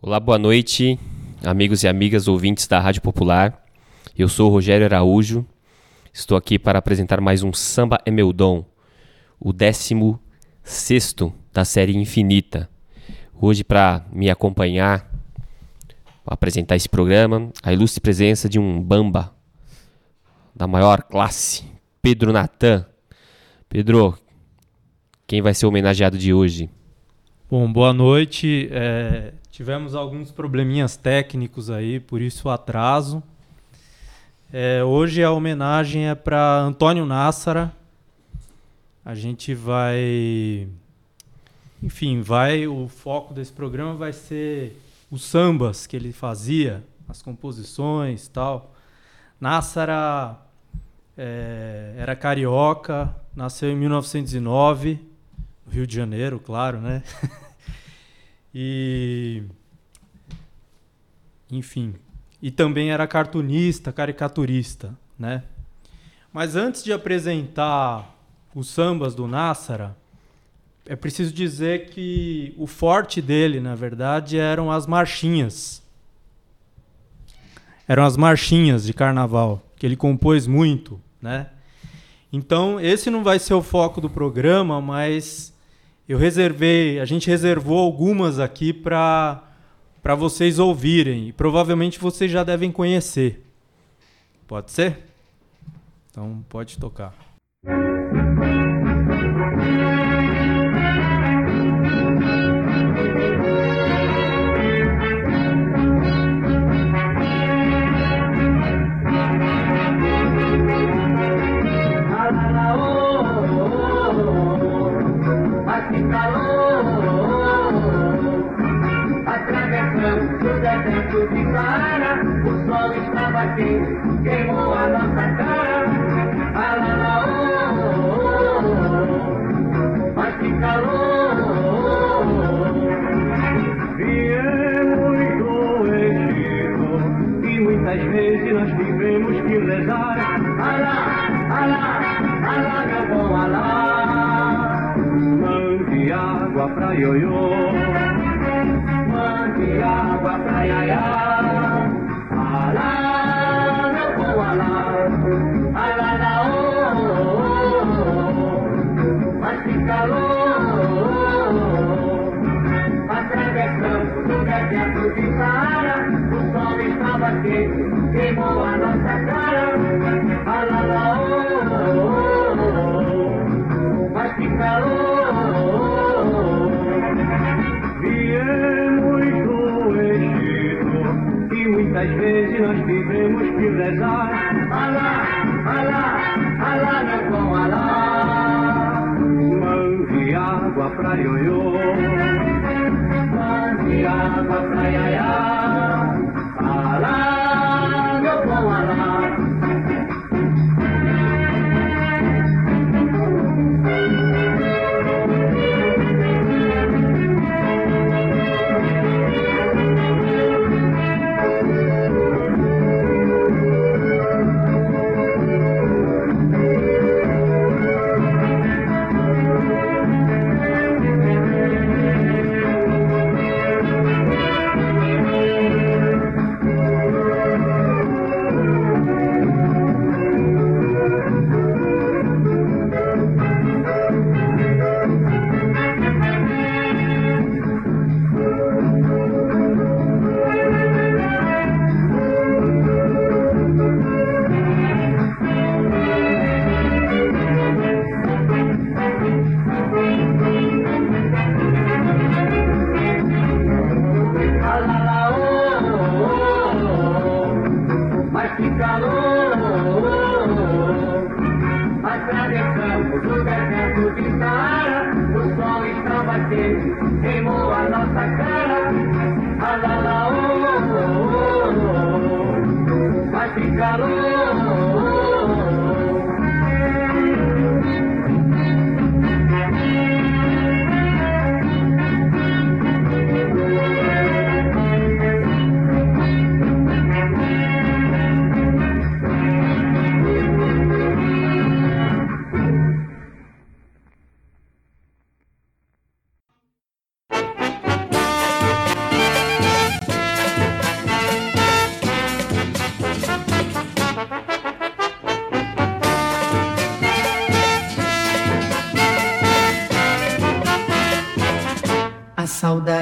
Olá, boa noite, amigos e amigas ouvintes da Rádio Popular. Eu sou Rogério Araújo. Estou aqui para apresentar mais um Samba é meu dom, o 16 sexto da série Infinita. Hoje, para me acompanhar, apresentar esse programa, a ilustre presença de um bamba da maior classe, Pedro Natan. Pedro, quem vai ser homenageado de hoje? Bom, boa noite. É, tivemos alguns probleminhas técnicos aí, por isso o atraso. É, hoje a homenagem é para Antônio Nassara. A gente vai. Enfim, vai. O foco desse programa vai ser os sambas que ele fazia, as composições tal. Nassara é, era carioca, nasceu em 1909, no Rio de Janeiro, claro, né? e. Enfim. E também era cartunista, caricaturista, né? Mas antes de apresentar os sambas do Nassara, é preciso dizer que o forte dele, na verdade, eram as marchinhas. Eram as marchinhas de carnaval, que ele compôs muito, né? Então, esse não vai ser o foco do programa, mas eu reservei, a gente reservou algumas aqui para para vocês ouvirem, e provavelmente vocês já devem conhecer. Pode ser? Então, pode tocar. Queimou a nossa cara. Lá, oh, oh, oh, mas que calor. Viemos do Egito e muitas vezes nós tivemos que rezar. Alá, alá, alá, bom alá. Mande água pra ioiô. Mande água pra iaiá. Alá. Quente, queimou a nossa cara. Alala, oh, oh, oh, mas que calor. Viemos do Egito e muitas vezes nós tivemos que rezar. Alá, alá, alá, meu bom alá. Mande água pra ioiô água pra iaiá.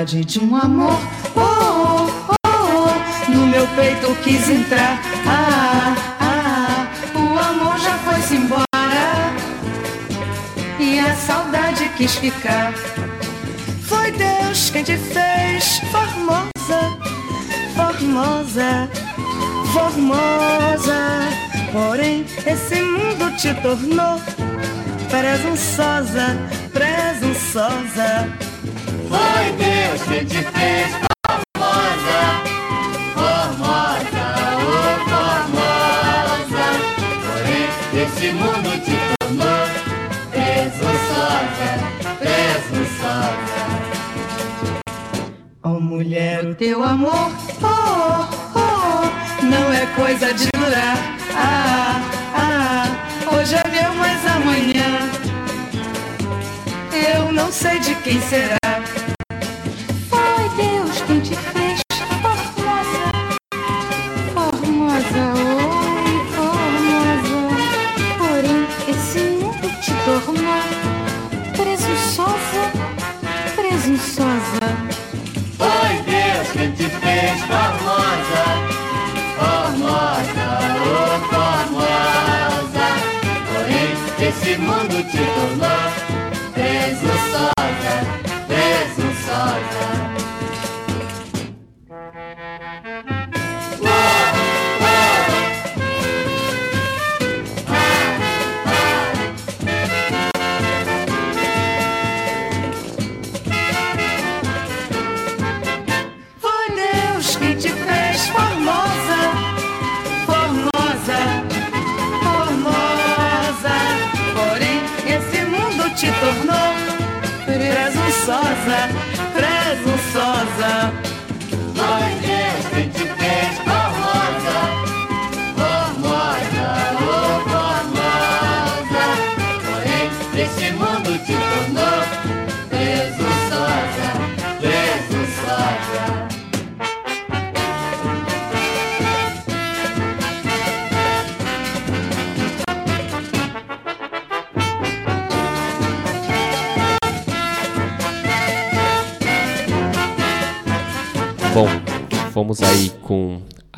Saudade de um amor. Oh, oh, oh, oh. no meu peito quis entrar. Ah, ah, o amor já foi-se embora. E a saudade quis ficar. Foi Deus quem te fez formosa, formosa, formosa. Porém, esse mundo te tornou presunçosa, presunçosa. Foi Deus que te fez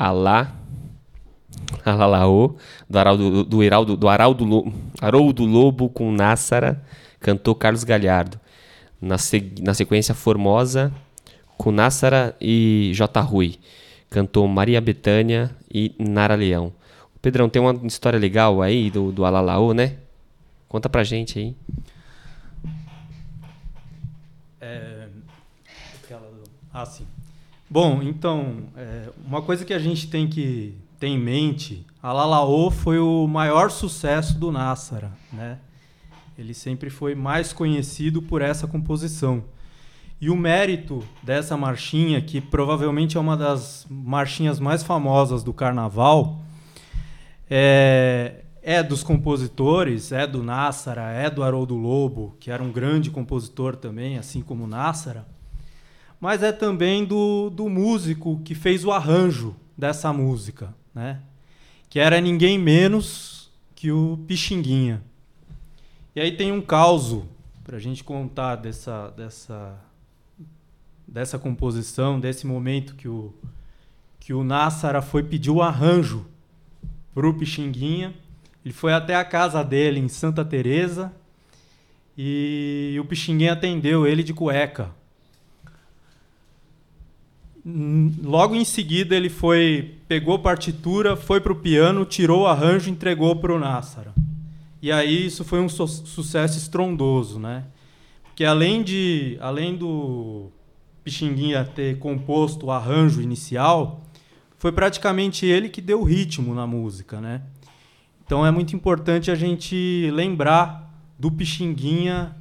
Alá, Alalaô, do Araldo, do, Heraldo, do Araldo, Lo- Haroldo Lobo com Nássara, cantou Carlos Galhardo. Na, na sequência, Formosa, com Nássara e J. Rui. Cantou Maria Bethânia e Nara Leão. Pedrão, tem uma história legal aí do, do Alalaô, né? Conta pra gente aí. É, Ah, sim. Bom, então, é, uma coisa que a gente tem que ter em mente, a Lalaô foi o maior sucesso do Nassara, né? Ele sempre foi mais conhecido por essa composição. E o mérito dessa marchinha, que provavelmente é uma das marchinhas mais famosas do carnaval, é, é dos compositores, é do Nassara, é do Haroldo Lobo, que era um grande compositor também, assim como o Nassara, mas é também do, do músico que fez o arranjo dessa música, né? que era ninguém menos que o Pixinguinha. E aí tem um caos para a gente contar dessa, dessa, dessa composição, desse momento que o, que o Nassara foi pedir o arranjo para o Pixinguinha. Ele foi até a casa dele em Santa Teresa e o Pixinguinha atendeu ele de cueca. Logo em seguida ele foi, pegou partitura, foi pro piano, tirou o arranjo entregou pro Nassara. E aí isso foi um su- sucesso estrondoso, né? Porque além de, além do Pixinguinha ter composto o arranjo inicial, foi praticamente ele que deu o ritmo na música, né? Então é muito importante a gente lembrar do Pixinguinha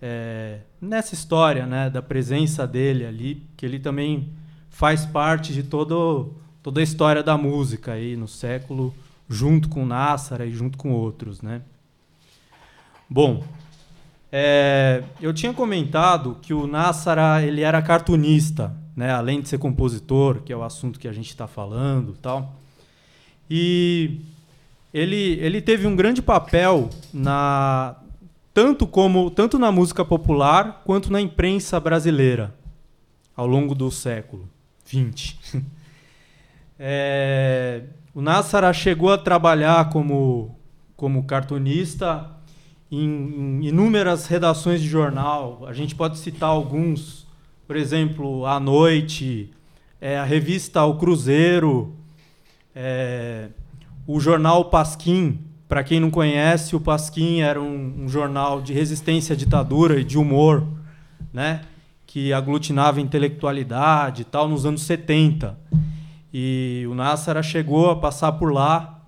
é, nessa história, né, da presença dele ali, que ele também faz parte de todo, toda a história da música aí no século, junto com Nassara e junto com outros, né? Bom, é, eu tinha comentado que o Nassara ele era cartunista, né, além de ser compositor, que é o assunto que a gente está falando, tal. E ele, ele teve um grande papel na tanto como tanto na música popular quanto na imprensa brasileira, ao longo do século XX. É, o Nassara chegou a trabalhar como, como cartunista em, em inúmeras redações de jornal. A gente pode citar alguns, por exemplo, A Noite, é, a revista O Cruzeiro, é, o jornal Pasquim. Para quem não conhece, o Pasquim era um, um jornal de resistência à ditadura e de humor, né? Que aglutinava intelectualidade e tal nos anos 70. E o Nassara chegou a passar por lá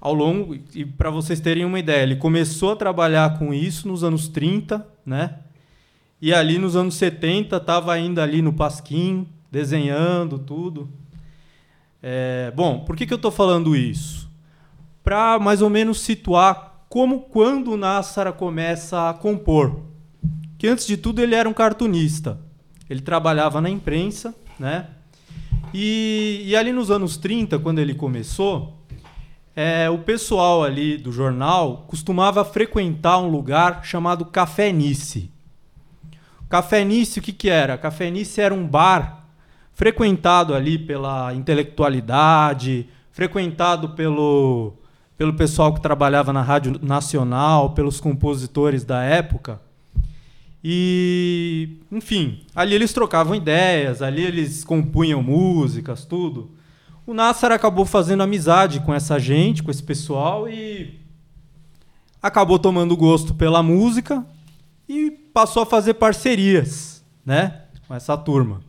ao longo e para vocês terem uma ideia, ele começou a trabalhar com isso nos anos 30, né? E ali nos anos 70 estava ainda ali no Pasquim, desenhando tudo. É, bom, por que, que eu estou falando isso? Para mais ou menos situar como quando o Nassara começa a compor. Que antes de tudo ele era um cartunista. Ele trabalhava na imprensa, né? E, e ali nos anos 30, quando ele começou, é, o pessoal ali do jornal costumava frequentar um lugar chamado Café Nice. Café Nice, o que, que era? Café Nice era um bar frequentado ali pela intelectualidade, frequentado pelo, pelo pessoal que trabalhava na Rádio Nacional, pelos compositores da época. E, enfim, ali eles trocavam ideias, ali eles compunham músicas, tudo. O Nassar acabou fazendo amizade com essa gente, com esse pessoal e acabou tomando gosto pela música e passou a fazer parcerias, né, com essa turma.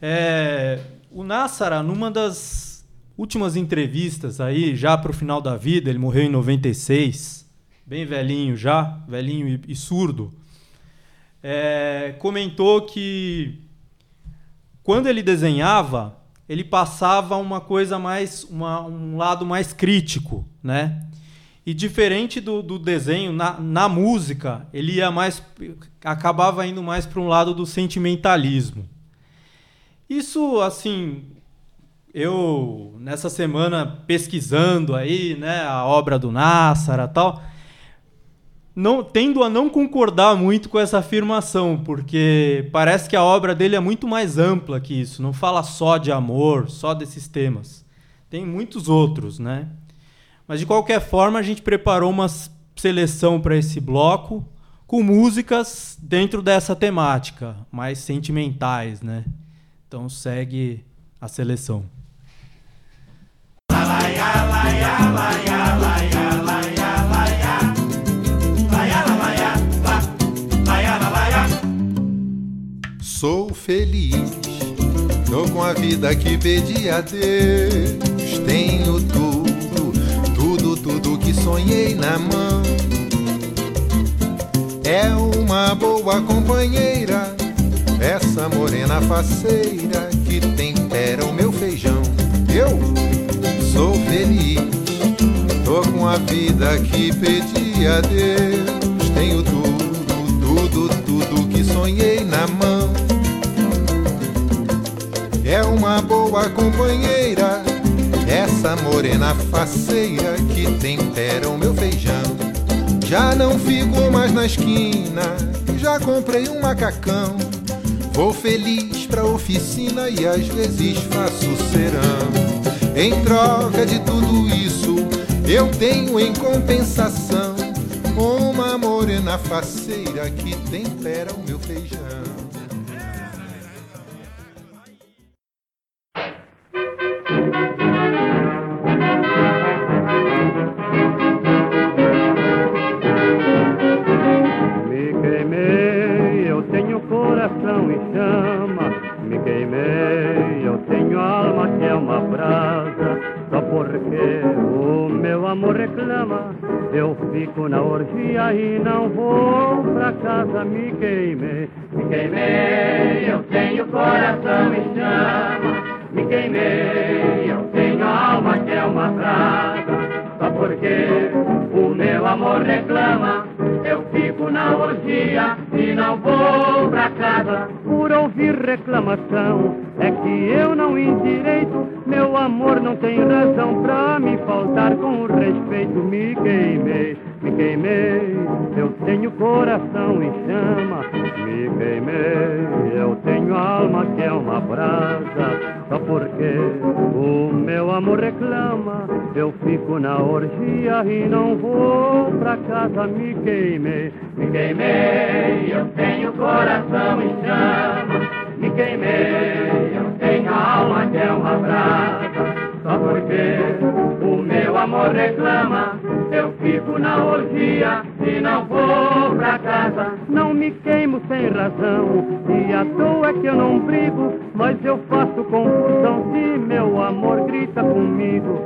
É, o Nassara, numa das últimas entrevistas aí, já para o final da vida, ele morreu em 96, bem velhinho já, velhinho e, e surdo é, comentou que quando ele desenhava, ele passava uma coisa mais, uma, um lado mais crítico, né? E diferente do, do desenho, na, na, música, ele ia mais, acabava indo mais para um lado do sentimentalismo. Isso, assim, eu nessa semana pesquisando aí, né, a obra do Nassara tal, não, tendo a não concordar muito com essa afirmação, porque parece que a obra dele é muito mais ampla que isso, não fala só de amor, só desses temas. Tem muitos outros, né? Mas de qualquer forma, a gente preparou uma seleção para esse bloco com músicas dentro dessa temática, mais sentimentais, né? Então segue a seleção. Sou feliz, tô com a vida que pedi a Deus. Tenho tudo, tudo, tudo que sonhei na mão. É uma boa companheira, essa morena faceira que tempera o meu feijão. Eu sou feliz, tô com a vida que pedi a Deus. Tenho tudo, tudo, tudo que sonhei na mão é uma boa companheira, essa morena faceira que tempera o meu feijão. Já não fico mais na esquina, já comprei um macacão. Vou feliz pra oficina e às vezes faço serão. Em troca de tudo isso, eu tenho em compensação uma morena faceira que tempera o meu feijão. Fico na orgia e não vou pra casa, me queimei. Me queimei, eu tenho coração em chama. Me queimei, eu tenho alma que é uma brasa. Só porque o meu amor reclama, eu fico na orgia e não vou pra casa. Por ouvir reclamação, é que eu não endireito. Meu amor não tem razão pra me faltar com respeito. Me queimei, me queimei, eu tenho coração em chama. Me queimei, eu tenho alma que é uma brasa. Só porque o meu amor reclama, eu fico na orgia e não vou pra casa. Me queimei, me queimei, eu tenho coração em chama. Me queimei, tenho alma que é uma brasa. Só porque o meu amor reclama, eu fico na orgia e não vou pra casa. Não me queimo sem razão, e à toa que eu não brigo, mas eu faço confusão se meu amor grita comigo.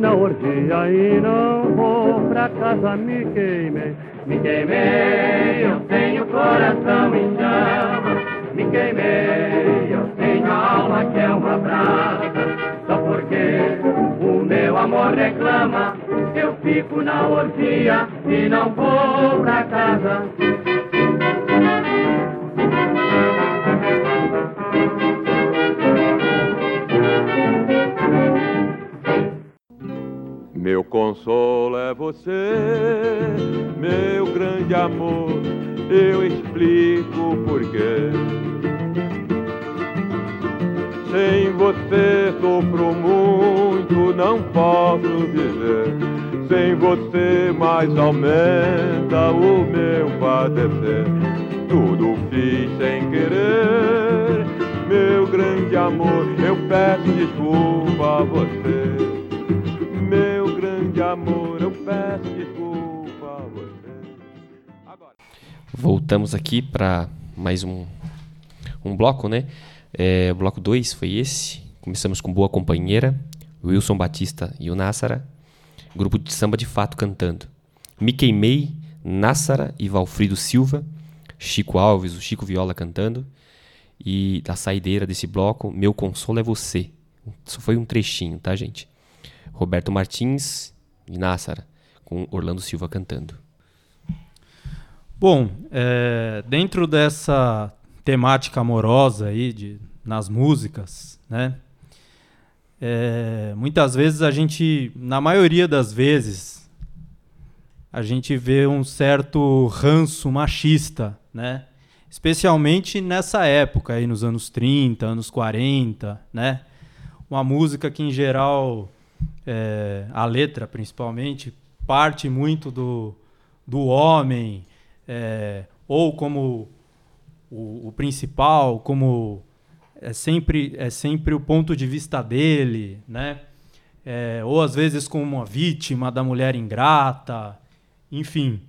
Na orgia e não vou pra casa. Me queimei, me queimei, eu tenho coração em chama. Me queimei, eu tenho alma que é uma brasa. Só porque o meu amor reclama, eu fico na orgia e não vou pra casa. Consolo é você, meu grande amor, eu explico porquê. Sem você sofro muito, não posso viver. Sem você mais aumenta o meu padecer. Tudo fiz sem querer, meu grande amor, eu peço desculpa a você. Peço desculpa a você. Agora. Voltamos aqui para mais um, um bloco, né? É, o bloco 2 foi esse. Começamos com Boa Companheira, Wilson Batista e o Nassara. Grupo de samba de fato cantando. Me Queimei, Nassara e Valfrido Silva. Chico Alves, o Chico Viola cantando. E da saideira desse bloco, Meu Consolo é Você. Isso foi um trechinho, tá, gente? Roberto Martins e Nassara, com Orlando Silva cantando. Bom, é, dentro dessa temática amorosa aí de, nas músicas, né? É, muitas vezes a gente, na maioria das vezes, a gente vê um certo ranço machista, né? Especialmente nessa época aí nos anos 30, anos 40, né? Uma música que em geral é, a letra principalmente parte muito do, do homem é, ou como o, o, principal, como é sempre, é sempre o ponto de vista dele, né? É, ou às vezes como uma vítima da mulher ingrata, enfim.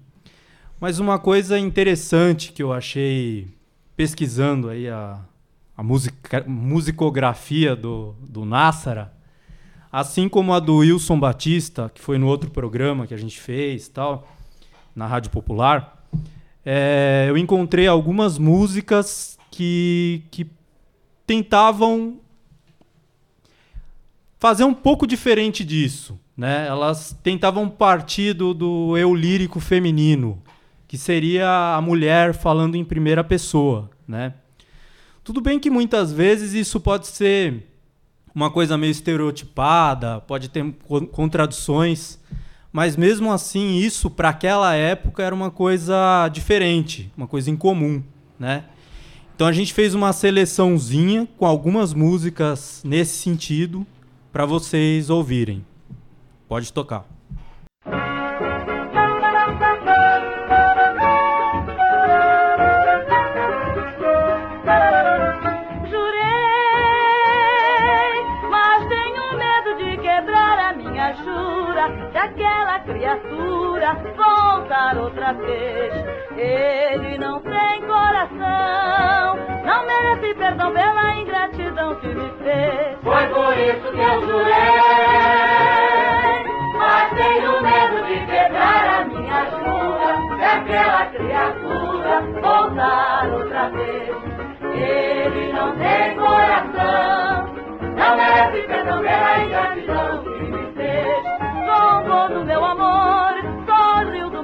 Mas uma coisa interessante que eu achei pesquisando aí a, a musica, musicografia do, do Nassara, assim como a do Wilson Batista, que foi no outro programa que a gente fez, tal, na Rádio Popular, é, eu encontrei algumas músicas que, que tentavam fazer um pouco diferente disso. Né? Elas tentavam partir do, do eu lírico feminino, que seria a mulher falando em primeira pessoa. Né? Tudo bem que muitas vezes isso pode ser uma coisa meio estereotipada, pode ter contradições, mas mesmo assim isso para aquela época era uma coisa diferente, uma coisa incomum, né? Então a gente fez uma seleçãozinha com algumas músicas nesse sentido para vocês ouvirem. Pode tocar. Voltar outra vez. Ele não tem coração, não merece perdão pela ingratidão que me fez. Foi por isso que eu jurei, mas tenho medo de quebrar a minha jura se aquela criatura voltar outra vez. Ele não tem coração, não merece perdão pela ingratidão que me fez. Zombou do meu amor,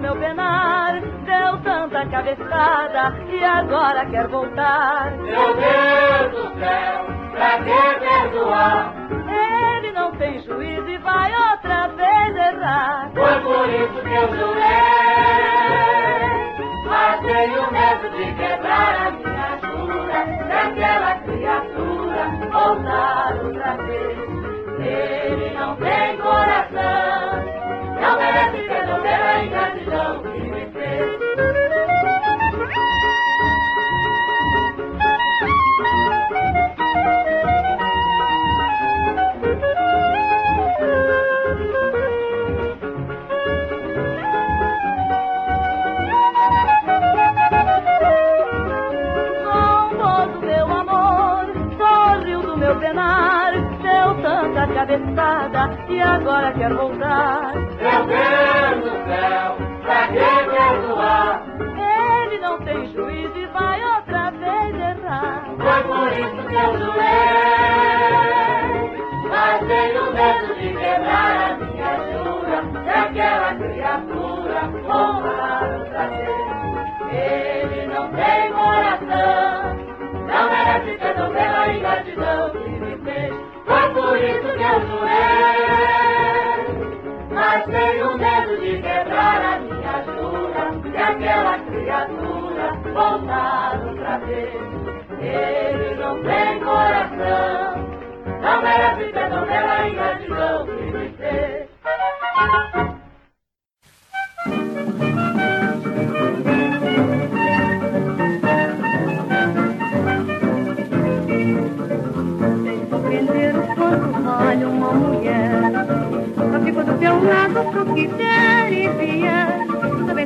meu penar, deu tanta cabeçada e agora quer voltar. Meu Deus do céu, pra que perdoar? Ele não tem juízo e vai outra vez errar. Foi por isso que eu jurei, mas tenho medo de quebrar a minha jura se aquela criatura voltar outra vez. Ele não tem coração, não merece perdão pela ingratidão que me fez. Cabeçada e agora quer voltar. Meu Deus do céu, pra que perdoar? Ele não tem juízo e vai outra vez errar. Foi por isso que eu jurei, mas tenho medo de quebrar a minha jura se aquela criatura voltar outra vez. Ele não tem coração, não merece perdão pela ingratidão que me fez. Foi por isso que eu jurei, mas tenho medo de quebrar a minha jura se aquela criatura voltar outra vez. Ele não tem coração, não merece perdão pela ingratidão que me fez. Teu lado pro que der e vier.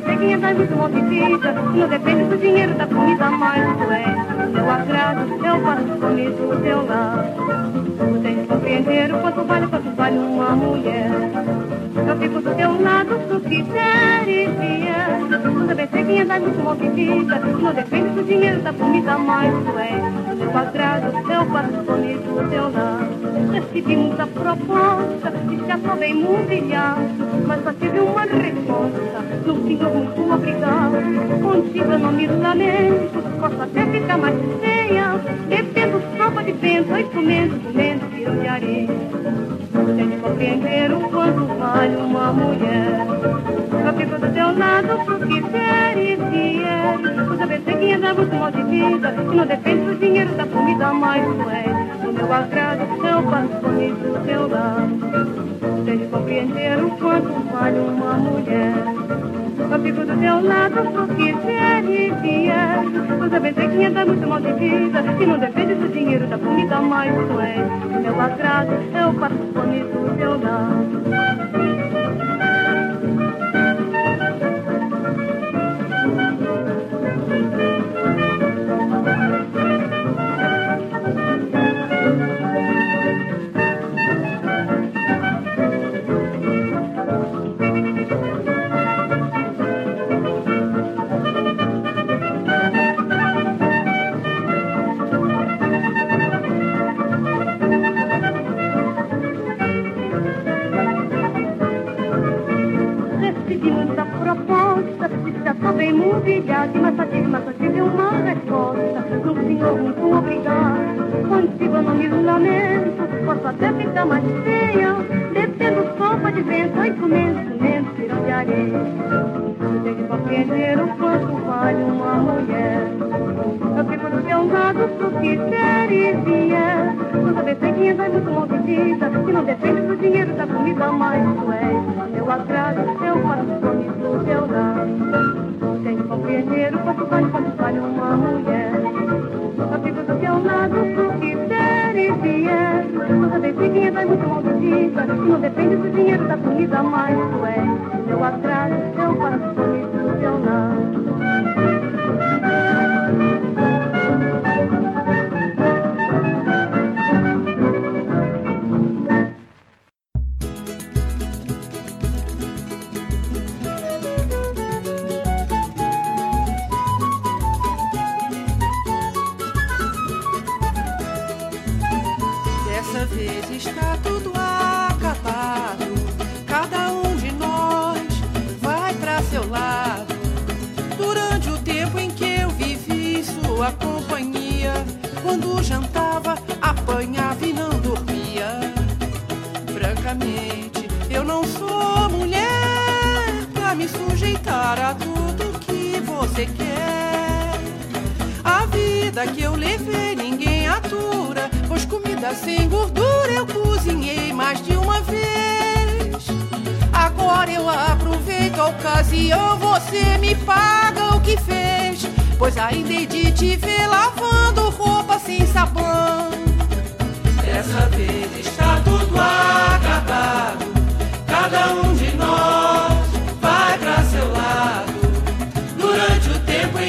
Ser quem é muito monte. Não depende do dinheiro, da comida, mas tu és. Meu agrado, eu faço comigo do teu lado. Tem que compreender o quanto vale, quanto vale uma mulher. Eu fico do teu lado, tu quiser e vier. Ser quem é muito monte vida. Não depende do dinheiro, da comida, mas tu és. Meu agrado, eu faço comigo do teu lado. Recebimos a proposta e já só bem humilhado. Mas só tive uma resposta, no senhor muito obrigado. Contigo eu não me lamento, posso até ficar mais feia. Bebendo sopa de vento, e comendo, comendo tiro de areia. Tem que compreender o quanto vale uma mulher. Eu fico do teu lado pro que der e vier. Saber ser quem anda mal de vida. E não depende do dinheiro, da comida, mas tu és. O meu agrado, eu passo comigo do teu lado. Tem que compreender o quanto vale uma mulher. Eu fico do teu lado que der e vier. Por saber ser quem anda muito mal de vida. E não depende do dinheiro, da comida, mas tu és. O meu agrado, eu passo comigo do teu lado. Não depende do dinheiro da comida, mas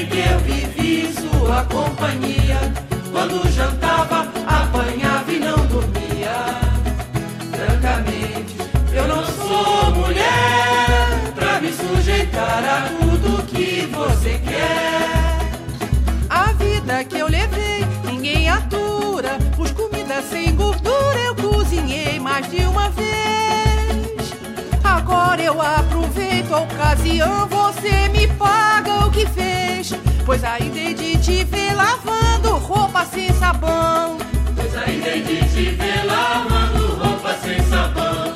em que eu vivi sua companhia, quando jantava, apanhava e não dormia. Francamente, eu não sou mulher pra me sujeitar a tudo que você quer. A vida que eu levei, ninguém atura. Os comidas sem gordura eu cozinhei mais de uma vez. Agora eu aproveito a ocasião, você me paga o que fez. Pois ainda hei de te ver lavando roupa sem sabão. Pois ainda hei de te ver lavando roupa sem sabão.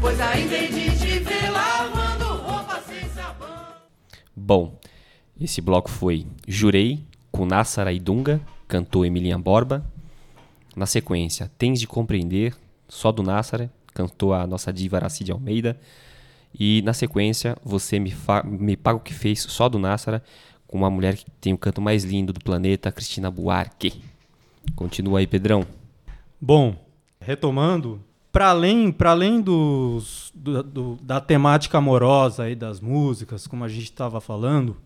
Pois ainda hei de te ver lavando roupa sem sabão. Bom, esse bloco foi Jurei, com Nassara e Dunga, cantou Emilinha Borba. Na sequência, Tens de Compreender, só do Nassara, cantou a nossa diva Aracide Almeida. E na sequência, Você Me, Me Paga o Que Fez, só do Nassara, com uma mulher que tem o canto mais lindo do planeta, Cristina Buarque. Continua aí, Pedrão. Bom, retomando, para além, para além dos, do- do- da temática amorosa aí das músicas, como a gente estava falando,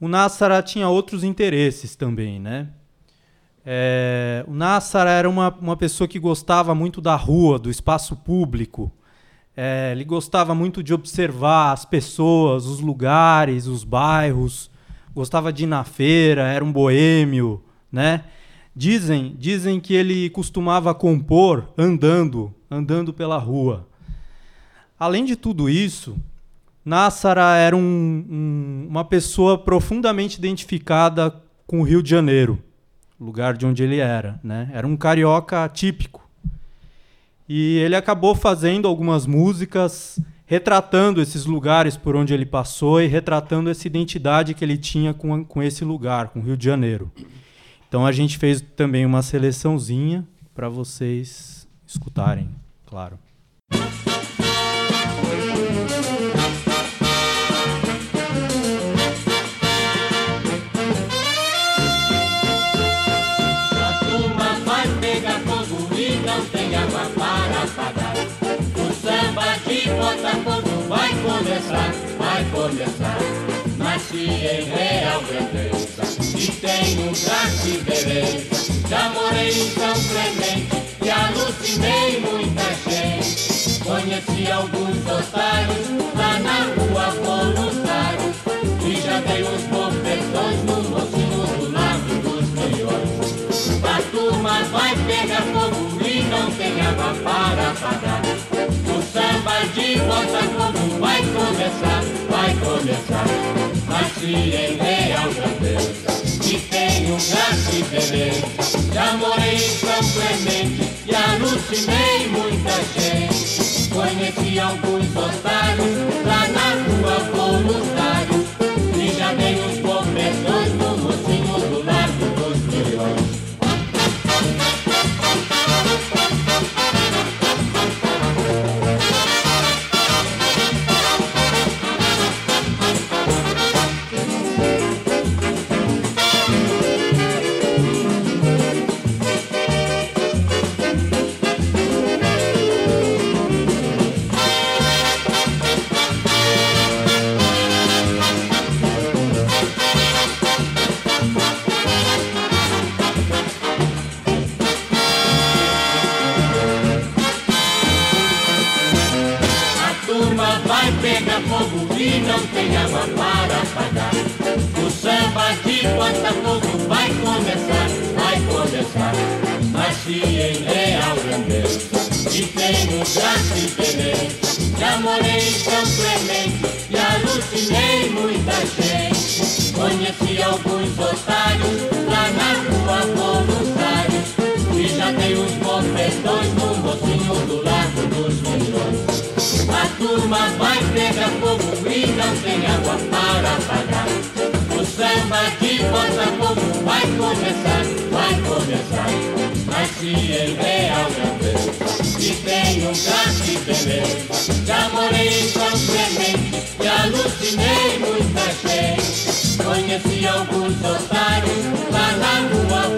o Nassara tinha outros interesses também, né? É, o Nassara era uma, uma pessoa que gostava muito da rua, do espaço público. É, ele gostava muito de observar as pessoas, os lugares, os bairros. Gostava de ir na feira, era um boêmio, né? Dizem, dizem que ele costumava compor andando, andando pela rua. Além de tudo isso, Nassara era um- um- uma pessoa profundamente identificada com o Rio de Janeiro, lugar de onde ele era. Né? Era um carioca típico. E ele acabou fazendo algumas músicas retratando esses lugares por onde ele passou e retratando essa identidade que ele tinha com, com esse lugar, com o Rio de Janeiro. Então a gente fez também uma seleçãozinha para vocês escutarem, claro. Começar. Nasci em real grandeza e tenho graça e beleza. Já morei em São Clemente e alucinei muita gente. Conheci alguns otários lá na rua voluntários e já dei uns bofetões no mocinho do lado dos milhões. A turma vai pegar fogo e não tem água para apagar. O samba de Botafogo começar, vai começar. Nasci em real grandeza e tenho graça e beleza. Já morei em São Clemente e alucinei muita gente. Conheci alguns otários lá na rua voluntários em São Clemente e alucinei muita gente. Conheci alguns otários lá na rua Voluntários. E já tem uns mofetões no mocinho do Largo dos Milhões. A turma vai pegar fogo e não tem água para apagar. O samba de Botafogo vai começar, vai começar. Nasci em Real Grandeza e tenho um graça e beleza. Já morei em São e alucinei muita gente. Conheci alguns otários lá na rua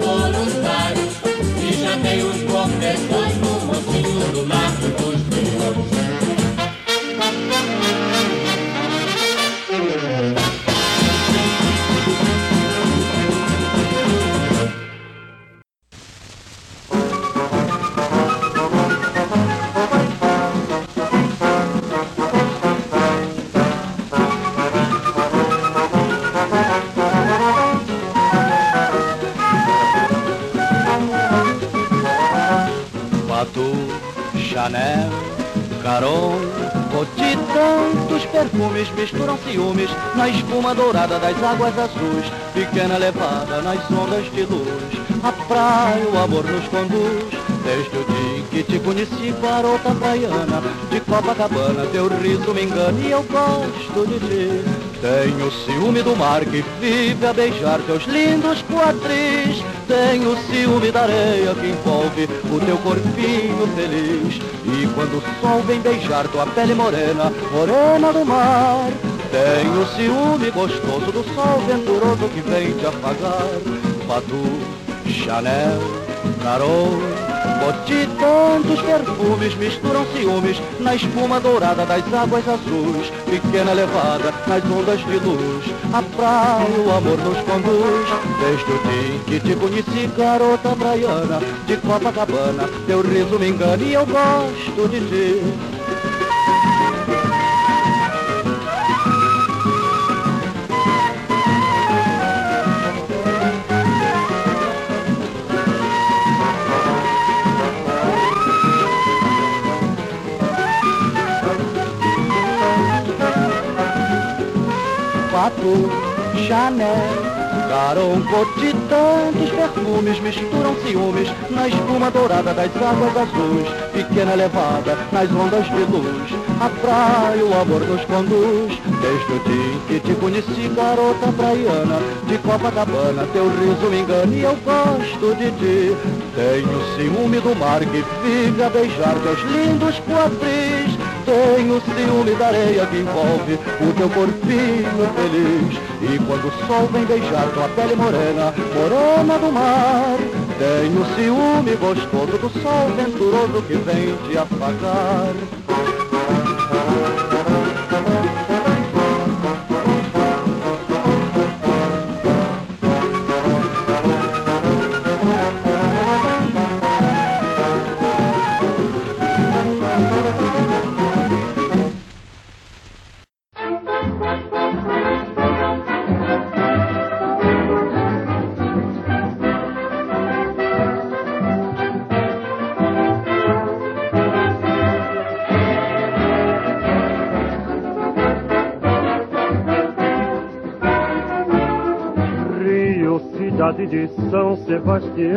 águas azuis, pequena levada nas ondas de luz. A praia, o amor nos conduz, desde o dia em que te conheci, garota praiana, de Copacabana, teu riso me engana e eu gosto de ti. Tenho ciúme do mar que vive a beijar teus lindos quadris. Tenho ciúme da areia que envolve o teu corpinho feliz. E quando o sol vem beijar tua pele morena, morena do mar. Tenho ciúme gostoso do sol venturoso que vem te afagar. Patu, Chanel, Carol, Coty, tantos perfumes misturam ciúmes na espuma dourada das águas azuis, pequena levada nas ondas de luz. A praia, o amor nos conduz, desde o dia que te conheci, garota praiana, de Copacabana, teu riso me engana e eu gosto de ti. Chanel, Caron, Coty, tantos perfumes misturam ciúmes na espuma dourada das águas azuis, pequena levada nas ondas de luz. A praia, o amor nos conduz, desde o dia em que te conheci, garota praiana, de Copacabana, teu riso me engana e eu gosto de ti. Tenho ciúme do mar que vive a beijar teus lindos quadris. Tenho ciúme da areia que envolve o teu corpinho feliz. E quando o sol vem beijar tua pele morena, morena do mar. Tenho ciúme gostoso do sol venturoso que vem te afagar. Sebastião.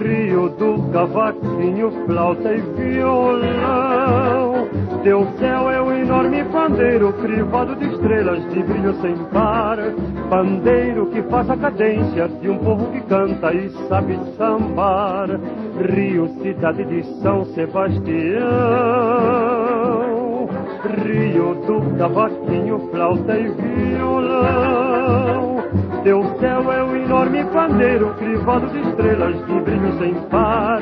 Rio do cavaquinho, flauta e violão. Teu céu é um enorme pandeiro, crivado de estrelas de brilho sem par. Pandeiro que faz a cadência de um povo que canta e sabe sambar. Rio, cidade de São Sebastião. Rio do cavaquinho, flauta e violão. Teu céu é um enorme pandeiro, crivado de estrelas de brilho sem par.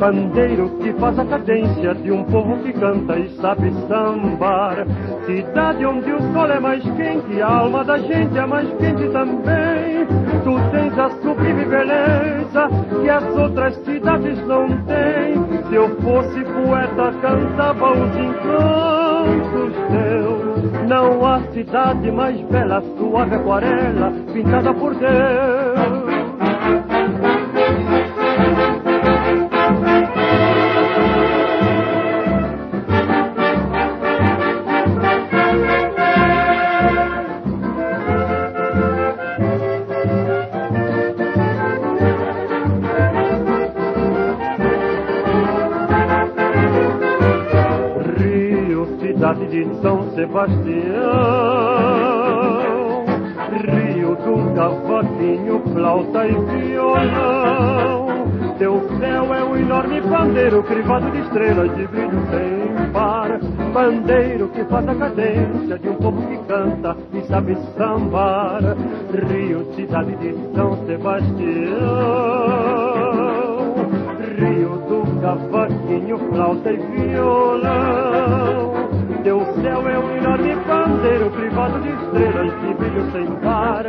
Pandeiro que faz a cadência de um povo que canta e sabe sambar. Cidade onde o sol é mais quente, a alma da gente é mais quente também. Tu tens a sublime beleza que as outras cidades não têm. Se eu fosse poeta, cantava os encantos teus. Não há cidade mais bela, suave aquarela, pintada por Deus. Sebastião. Rio do cavaquinho, flauta e violão. Teu céu é um enorme pandeiro crivado de estrelas de brilho sem par. Pandeiro que faz a cadência de um povo que canta e sabe sambar. Rio, cidade de São Sebastião. Rio do cavaquinho, flauta e violão. Teu céu é um enorme pandeiro privado de estrelas de brilho sem par.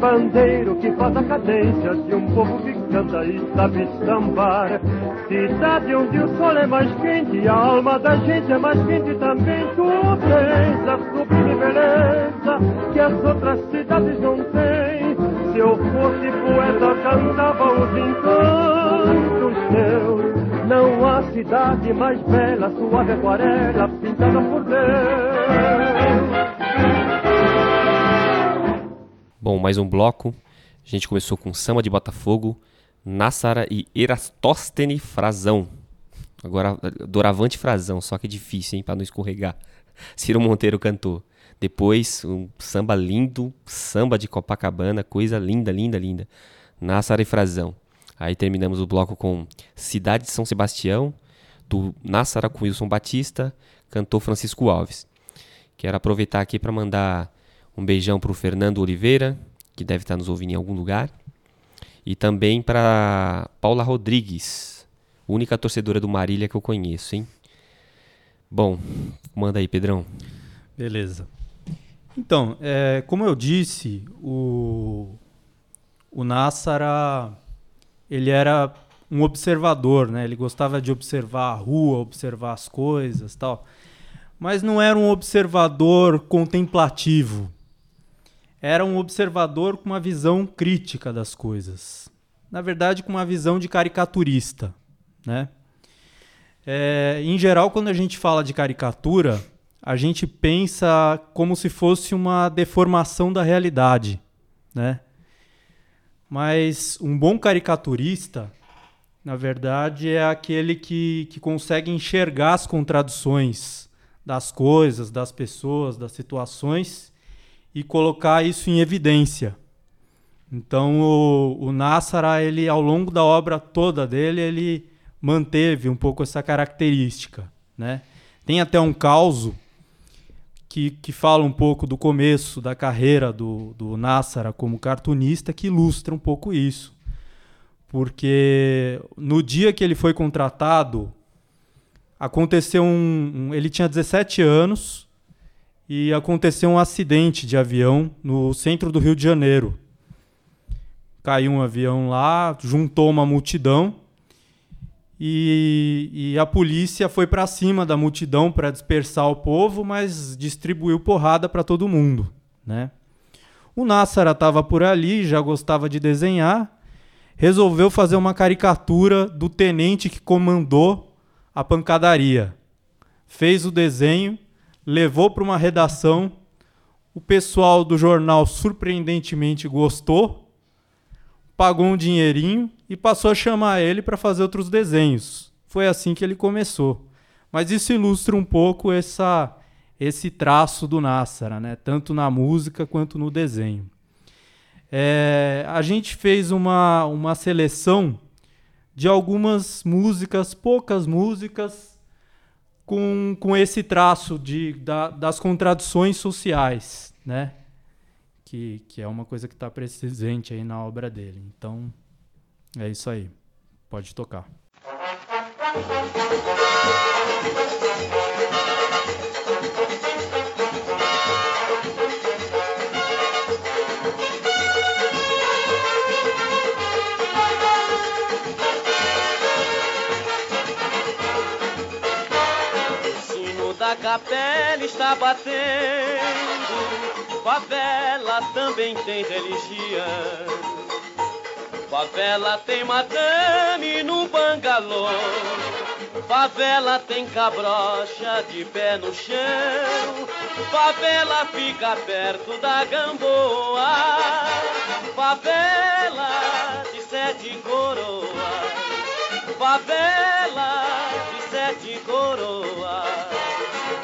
Pandeiro que faz a cadência de um povo que canta e sabe sambar. Cidade onde o sol é mais quente a alma da gente é mais quente também. Tu tens a sublime beleza que as outras cidades não têm. Se eu fosse poeta, cantava os encantos teus. Não há cidade mais bela, suave aquarela, pintada por Deus. Bom, mais um bloco. A gente começou com Samba de Botafogo, Nassara e Erastóstene Frazão. Agora, Doravante Frazão, só que é difícil, hein, pra não escorregar. Ciro Monteiro cantou. Depois, um samba lindo, samba de Copacabana, coisa linda, linda, linda. Nassara e Frazão. Aí terminamos o bloco com Cidade de São Sebastião, do Nassara com Wilson Batista, cantou Francisco Alves. Quero aproveitar aqui para mandar um beijão para o Fernando Oliveira, que deve estar nos ouvindo em algum lugar. E também para Paula Rodrigues, única torcedora do Marília que eu conheço, hein? Bom, manda aí, Pedrão. Beleza. Então, é, como eu disse, o, o Nassara, ele era um observador, né? Ele gostava de observar a rua, observar as coisas tal. Mas não era um observador contemplativo. Era um observador com uma visão crítica das coisas. Na verdade, com uma visão de caricaturista, né? É, em geral, quando a gente fala de caricatura, a gente pensa como se fosse uma deformação da realidade, né? Mas um bom caricaturista, na verdade, é aquele que, que consegue enxergar as contradições das coisas, das pessoas, das situações e colocar isso em evidência. Então, o, o Nassara, ele, ao longo da obra toda dele, ele manteve um pouco essa característica, né? Tem até um causo que, que fala um pouco do começo da carreira do, do Nassara como cartunista, que ilustra um pouco isso. Porque no dia que ele foi contratado, aconteceu um, um. Ele tinha 17 anos e aconteceu um acidente de avião no centro do Rio de Janeiro. Caiu um avião lá, juntou uma multidão e, e, a polícia foi para cima da multidão para dispersar o povo, mas distribuiu porrada para todo mundo, né? O Nassara estava por ali, já gostava de desenhar, resolveu fazer uma caricatura do tenente que comandou a pancadaria. Fez o desenho, levou para uma redação, o pessoal do jornal surpreendentemente gostou, pagou um dinheirinho e passou a chamar ele para fazer outros desenhos. Foi assim que ele começou. Mas isso ilustra um pouco essa, esse traço do Nassara, né? tanto na música quanto no desenho. É, a gente fez uma, uma seleção de algumas músicas, poucas músicas, com, com esse traço de, da, das contradições sociais, né? Que, que é uma coisa que está presente aí na obra dele. Então, é isso aí. Pode tocar. O sino da capela está batendo. Favela também tem religião. Favela tem madame no bangalô. Favela tem cabrocha de pé no chão. Favela fica perto da gamboa. Favela de sete coroas. Favela de sete coroas.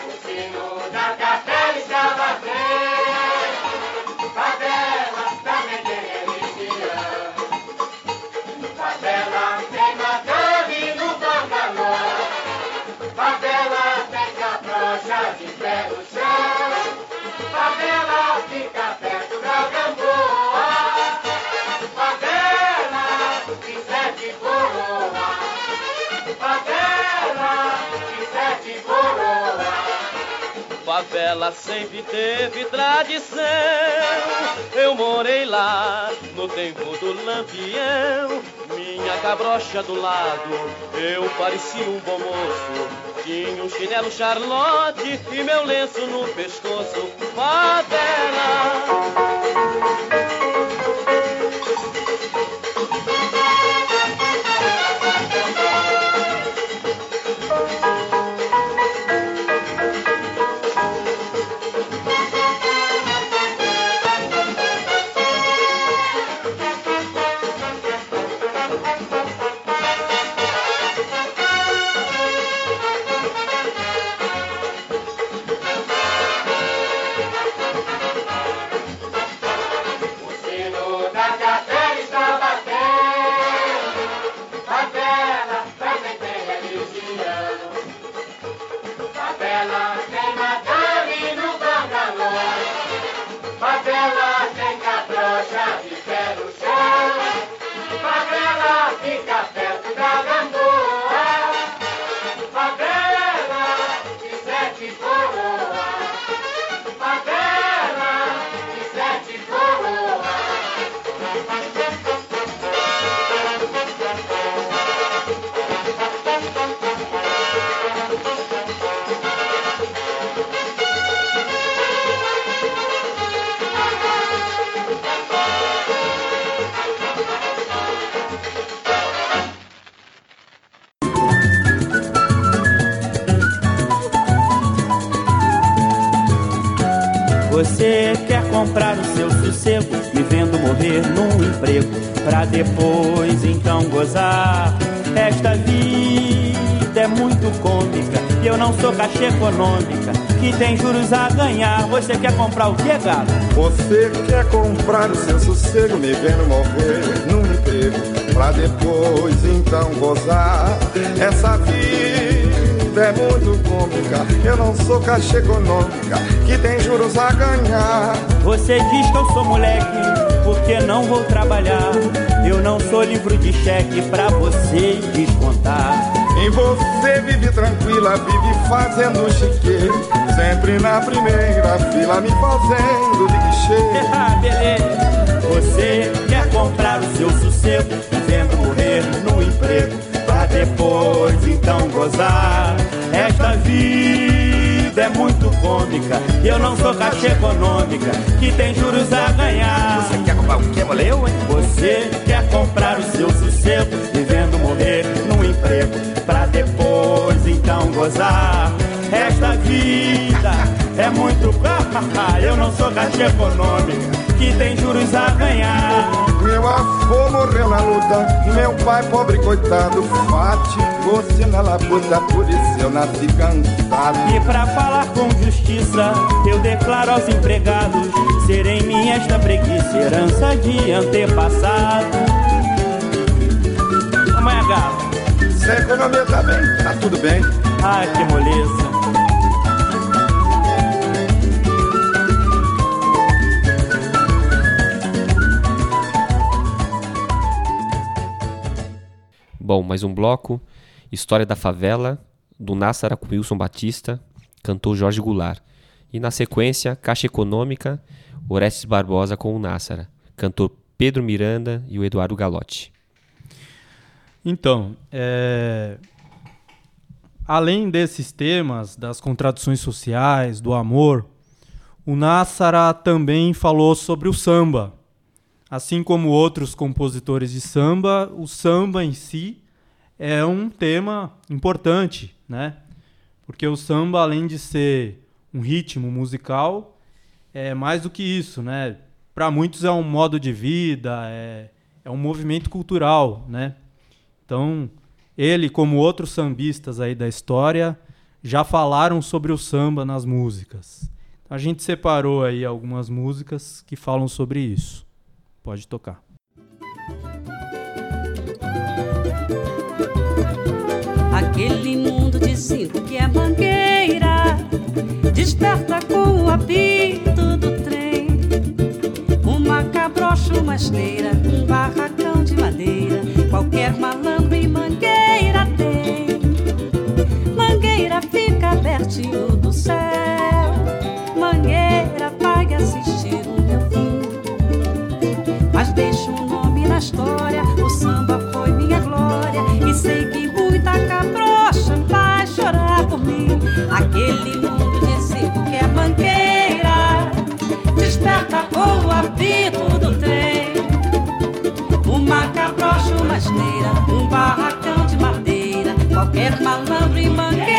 O sino da capela está batendo. Favela sempre teve tradição. Eu morei lá no tempo do lampião. Minha cabrocha do lado, eu parecia um bom moço. Tinha um chinelo Charlotte e meu lenço no pescoço. Favela. Eu não sou caixa econômica, que tem juros a ganhar. Você quer comprar o que, galo? Você quer comprar o seu sossego, me vendo morrer num emprego, pra depois então gozar. Essa vida é muito cômica, eu não sou caixa econômica, que tem juros a ganhar. Você diz que eu sou moleque, porque não vou trabalhar. Eu não sou livro de cheque pra você descontar. E você vive tranquila, vive fazendo chique, sempre na primeira fila, me fazendo de guichê. Ah. Você quer comprar o seu sossego, vendo morrer no emprego, pra depois então gozar. Esta vida é muito cômica, e eu não sou caixa econômica, que tem juros a ganhar. Você quer comprar o que, valeu, hein? Você quer comprar o seu sossego, vivendo morrer no emprego, pra depois então gozar. Esta vida é muito eu não sou caixa econômica, que tem juros a ganhar. Meu avô morreu na luta, meu pai pobre coitado, fatigou-se na labuta, por isso eu nasci cansado. E pra falar com justiça, eu declaro aos empregados, serem minha esta preguiça, herança de antepassado. Se a economia tá bem, tá tudo bem. Ai, que moleza. Bom, mais um bloco. História da Favela, do Nassara com Wilson Batista, cantor Jorge Goulart. E na sequência, Caixa Econômica, Orestes Barbosa com o Nassara, cantor Pedro Miranda e o Eduardo Galotti. Então, é, além desses temas, das contradições sociais, do amor, o Nassara também falou sobre o samba. Assim como outros compositores de samba, o samba em si é um tema importante, né? Porque o samba, além de ser um ritmo musical, é mais do que isso, né? Para muitos é um modo de vida, é, é um movimento cultural, né? Então, ele, como outros sambistas aí da história, já falaram sobre o samba nas músicas. A gente separou aí algumas músicas que falam sobre isso. Pode tocar. Aquele mundo de cinco que é mangueira Desperta com o apito do trem Uma cabrocha, uma esteira pertinho do céu. Mangueira pague assistir o meu fim. Mas deixa um nome na história O samba foi minha glória. E sei que muita cabrocha vai chorar por mim. Aquele mundo de cinco que é mangueira Desperta com o apito do trem. Uma cabrocha, uma esteira Um barracão de madeira. Qualquer malandro e mangueira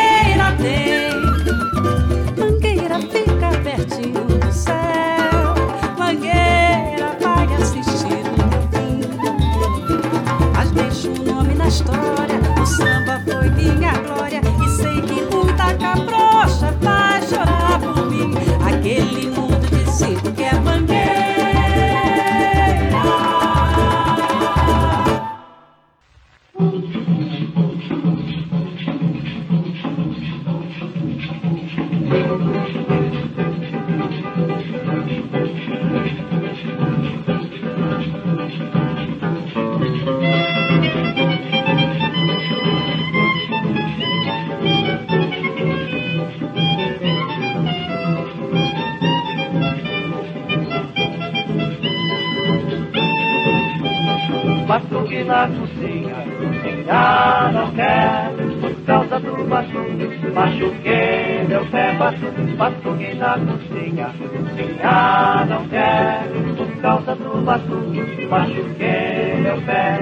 Batuque, na cozinha, cozinhar não quer? Por causa do batuque, machuquei meu pé.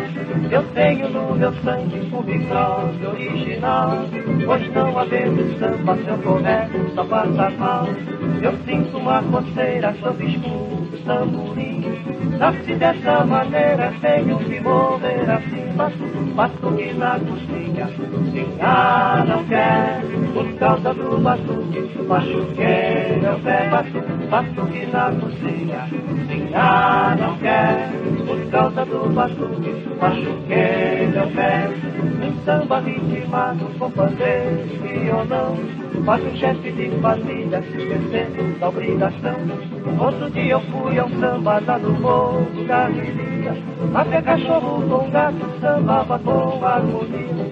Eu tenho no meu sangue o micróbio original. Pois não havendo samba, se eu couber, só passa mal Eu sinto uma coceira sob escuro tamborim. Nasci dessa maneira, tenho que morrer assim. Batuque, batuque na cozinha, cozinhar não quer Por causa do batuque, machuquei meu pé Batuque, batuque na cozinha, cozinhar não quer Por causa do batuque, machuquei meu pé Um samba ritmado com pandeiro e violão Faz um chefe de família esquecendo da obrigação. Outro dia eu fui ao samba lá no morro Galicia Até cachorro com gato sambava com harmonia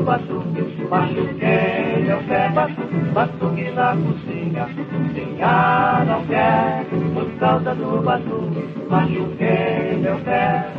do batuque, machuquei meu pé Batuque, batuque na cozinha, já não quer Por causa do batuque, machuquei meu pé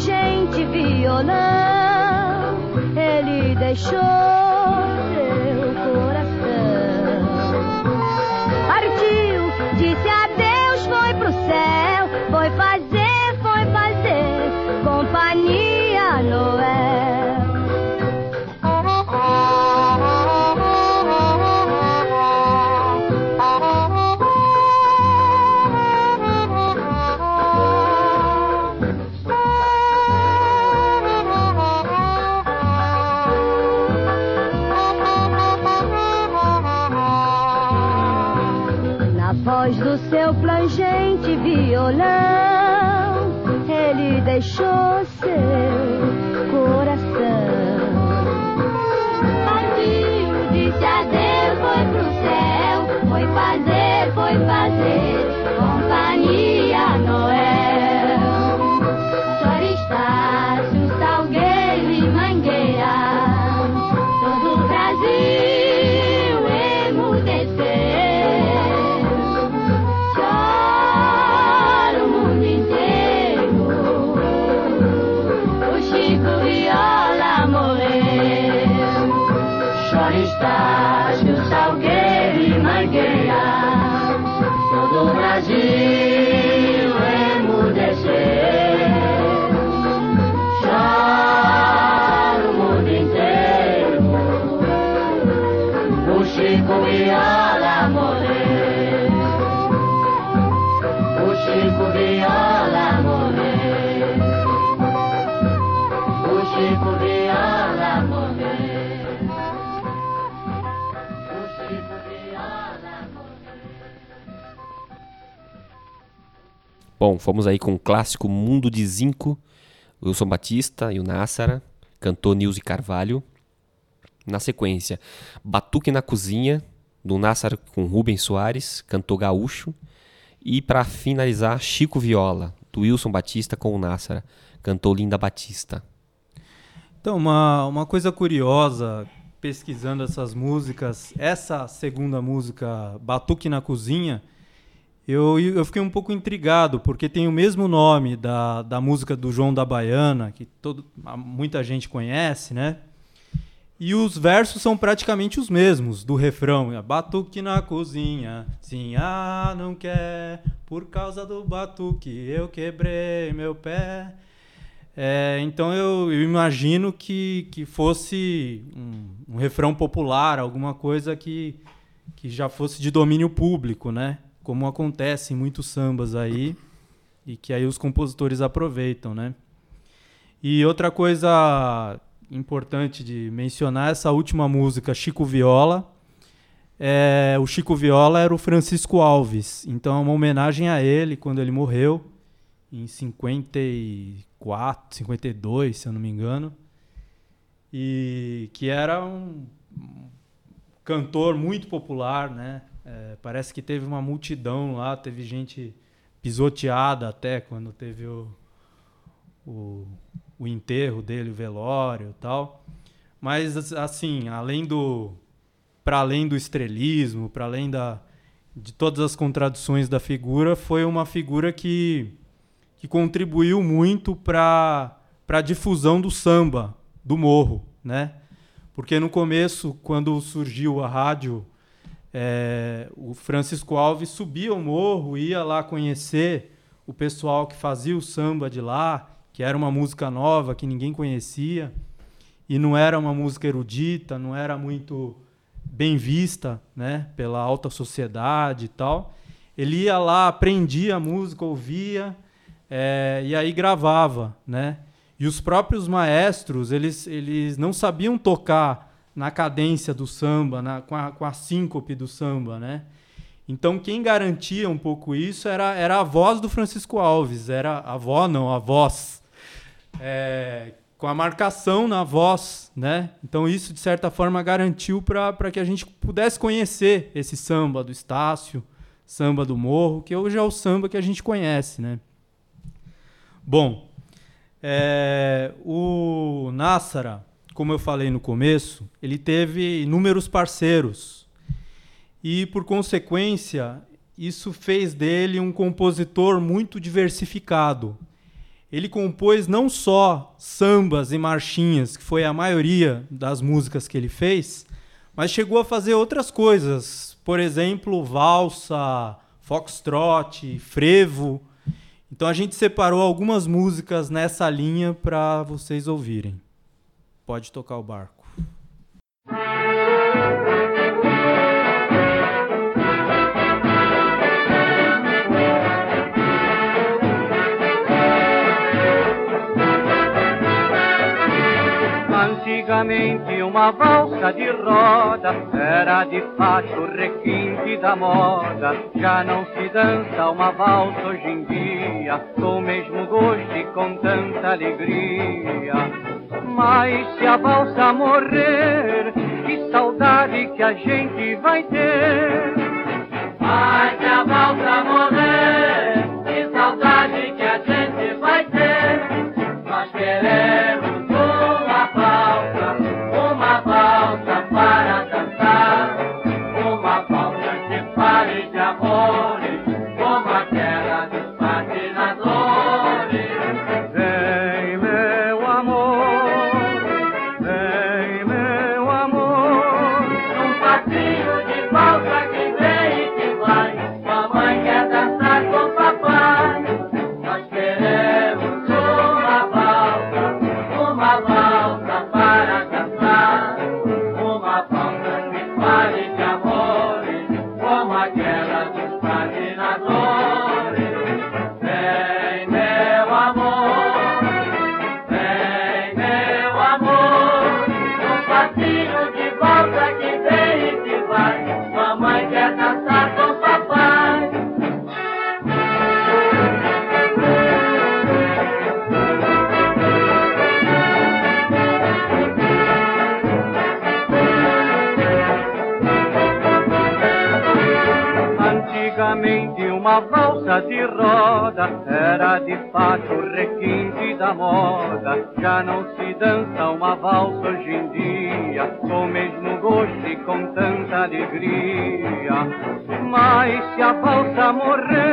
plangente violão, ele deixou fomos aí com o clássico Mundo de Zinco, Wilson Batista e o Nassara, cantou Nilce Carvalho. Na sequência, Batuque na Cozinha, do Nassara com Rubens Soares, cantou Gaúcho. E para finalizar, Chico Viola, do Wilson Batista com o Nassara, cantou Linda Batista. Então, uma, uma coisa curiosa, pesquisando essas músicas, essa segunda música, Batuque na Cozinha, eu, eu fiquei um pouco intrigado, porque tem o mesmo nome da, da música do João da Baiana, que todo, muita gente conhece, né? E os versos são praticamente os mesmos do refrão. É, Batuque na cozinha, sim, ah, não quer, por causa do batuque eu quebrei meu pé. É, então eu, eu imagino que, que fosse um, um refrão popular, alguma coisa que, que já fosse de domínio público, né? Como acontece em muitos sambas aí, e que aí os compositores aproveitam, né? E outra coisa importante de mencionar essa última música, Chico Viola. É, o Chico Viola era o Francisco Alves, então é uma homenagem a ele quando ele morreu em 54, 52, se eu não me engano. E que era um cantor muito popular, né? É, parece que teve uma multidão lá, teve gente pisoteada até quando teve o, o, o enterro dele, o velório e tal. Mas, assim, além do. Para além do estrelismo, para além da, de todas as contradições da figura, foi uma figura que, que contribuiu muito para a difusão do samba, do morro, né? Porque no começo, quando surgiu a rádio, é, o Francisco Alves subia o morro, ia lá conhecer o pessoal que fazia o samba de lá, que era uma música nova que ninguém conhecia e não era uma música erudita, não era muito bem vista, né, pela alta sociedade e tal. Ele ia lá, aprendia a música, ouvia é, e aí gravava, né? E os próprios maestros, eles, eles não sabiam tocar na cadência do samba, na, com, a, com a síncope do samba, né? Então quem garantia um pouco isso era, era a voz do Francisco Alves, era a avó não, a voz. É, com a marcação na voz, né? Então isso de certa forma garantiu para que a gente pudesse conhecer esse samba do Estácio, samba do Morro, que hoje é o samba que a gente conhece, né? Bom, é, o Nassara, como eu falei no começo, ele teve inúmeros parceiros e, por consequência, isso fez dele um compositor muito diversificado. Ele compôs não só sambas e marchinhas, que foi a maioria das músicas que ele fez, mas chegou a fazer outras coisas, por exemplo, valsa, foxtrot, frevo. Então a gente separou algumas músicas nessa linha para vocês ouvirem. Pode tocar o barco. Antigamente uma valsa de roda era de fato requinte da moda. Já não se dança uma valsa hoje em dia com o mesmo gosto e com tanta alegria. Mas se a valsa morrer, que saudade que a gente vai ter. Mas se a valsa morrer, de roda era de fato o requinte da moda. Já não se dança uma valsa hoje em dia com o mesmo gosto e com tanta alegria. Mas se a valsa morrer,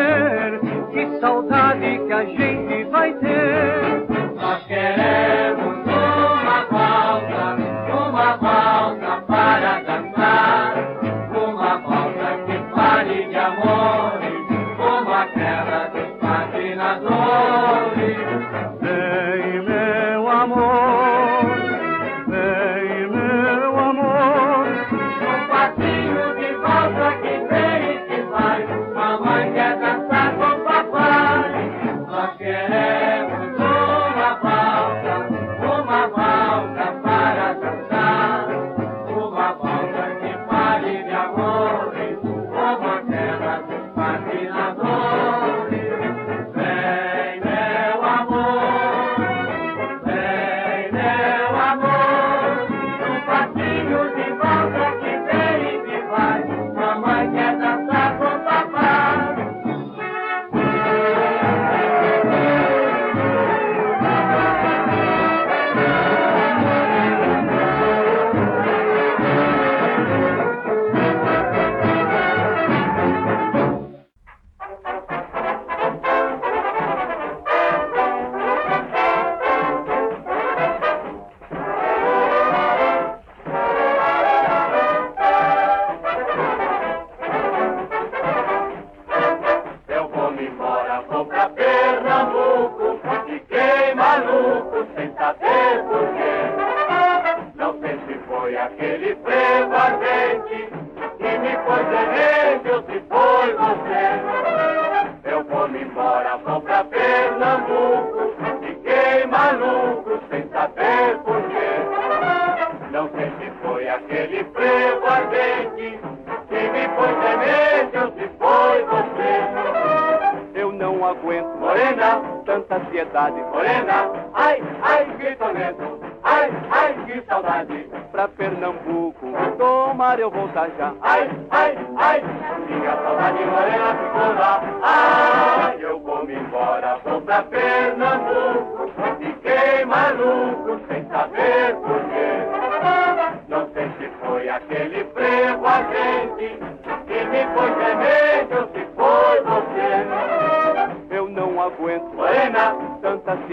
ansiedade. morena, ai, ai, que tormento, ai, ai, que saudade. Pra Pernambuco, tomar eu voltar já. Ai, ai, ai, minha saudade morena ficou lá. Ai, eu vou me embora, vou pra Pernambuco. Fiquei maluco sem saber